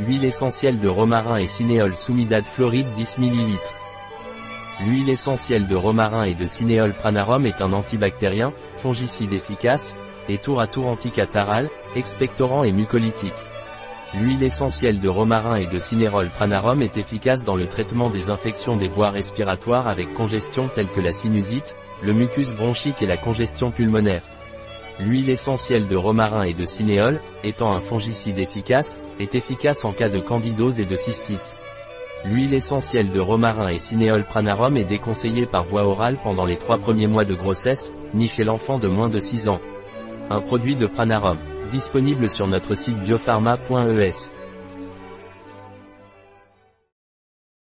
Huile essentielle de romarin et cinéole soumidade floride 10 ml. L'huile essentielle de romarin et de cinéole pranarum est un antibactérien, fongicide efficace, et tour à tour anticataral, expectorant et mucolytique. L'huile essentielle de romarin et de cinérol pranarum est efficace dans le traitement des infections des voies respiratoires avec congestion telles que la sinusite, le mucus bronchique et la congestion pulmonaire. L'huile essentielle de romarin et de cinéole, étant un fongicide efficace, est efficace en cas de candidose et de cystite. L'huile essentielle de romarin et cinéole pranarum est déconseillée par voie orale pendant les trois premiers mois de grossesse, ni chez l'enfant de moins de 6 ans. Un produit de pranarum, disponible sur notre site biopharma.es.